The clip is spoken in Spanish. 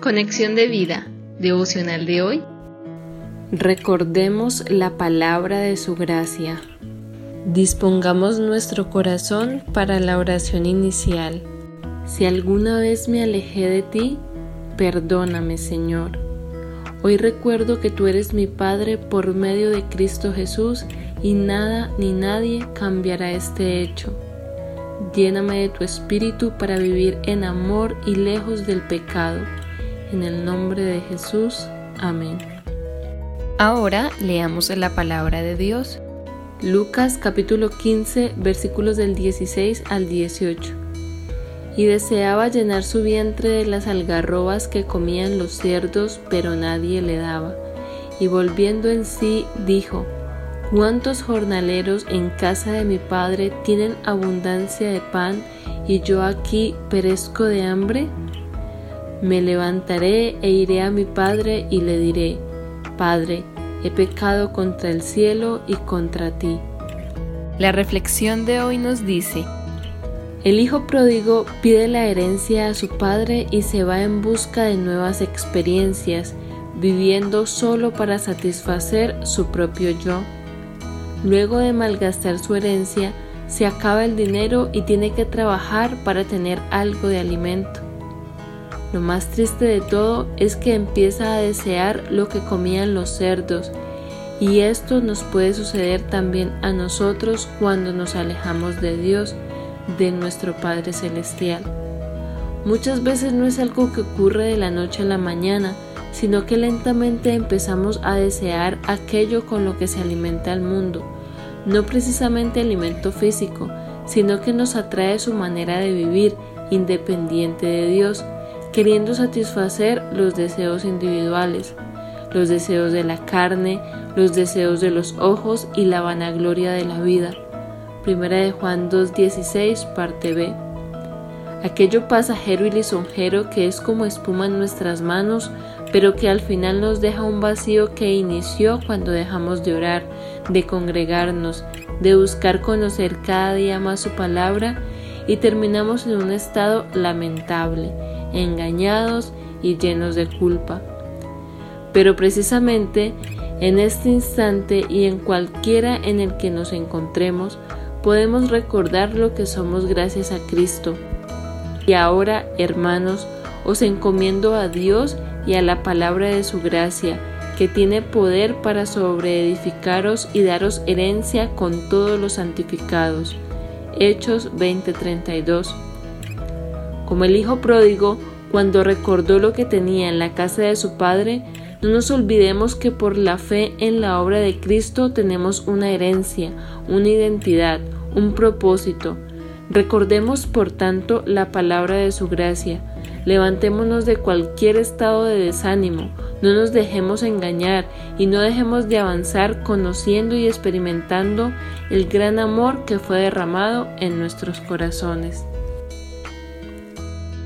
Conexión de vida, devocional de hoy. Recordemos la palabra de su gracia. Dispongamos nuestro corazón para la oración inicial. Si alguna vez me alejé de ti, perdóname Señor. Hoy recuerdo que tú eres mi Padre por medio de Cristo Jesús y nada ni nadie cambiará este hecho. Lléname de tu espíritu para vivir en amor y lejos del pecado en el nombre de Jesús. Amén. Ahora leamos la palabra de Dios. Lucas capítulo 15 versículos del 16 al 18. Y deseaba llenar su vientre de las algarrobas que comían los cerdos, pero nadie le daba. Y volviendo en sí, dijo, ¿Cuántos jornaleros en casa de mi padre tienen abundancia de pan y yo aquí perezco de hambre? Me levantaré e iré a mi padre y le diré, Padre, he pecado contra el cielo y contra ti. La reflexión de hoy nos dice, el hijo pródigo pide la herencia a su padre y se va en busca de nuevas experiencias, viviendo solo para satisfacer su propio yo. Luego de malgastar su herencia, se acaba el dinero y tiene que trabajar para tener algo de alimento. Lo más triste de todo es que empieza a desear lo que comían los cerdos, y esto nos puede suceder también a nosotros cuando nos alejamos de Dios, de nuestro Padre Celestial. Muchas veces no es algo que ocurre de la noche a la mañana, sino que lentamente empezamos a desear aquello con lo que se alimenta el mundo, no precisamente alimento físico, sino que nos atrae su manera de vivir independiente de Dios, queriendo satisfacer los deseos individuales, los deseos de la carne, los deseos de los ojos y la vanagloria de la vida. Primera de Juan 2.16, parte B. Aquello pasajero y lisonjero que es como espuma en nuestras manos, pero que al final nos deja un vacío que inició cuando dejamos de orar, de congregarnos, de buscar conocer cada día más su palabra y terminamos en un estado lamentable, engañados y llenos de culpa. Pero precisamente en este instante y en cualquiera en el que nos encontremos, podemos recordar lo que somos gracias a Cristo. Y ahora, hermanos, os encomiendo a Dios y a la palabra de su gracia, que tiene poder para sobreedificaros y daros herencia con todos los santificados. Hechos 20:32 como el hijo pródigo, cuando recordó lo que tenía en la casa de su padre, no nos olvidemos que por la fe en la obra de Cristo tenemos una herencia, una identidad, un propósito. Recordemos, por tanto, la palabra de su gracia. Levantémonos de cualquier estado de desánimo, no nos dejemos engañar y no dejemos de avanzar conociendo y experimentando el gran amor que fue derramado en nuestros corazones.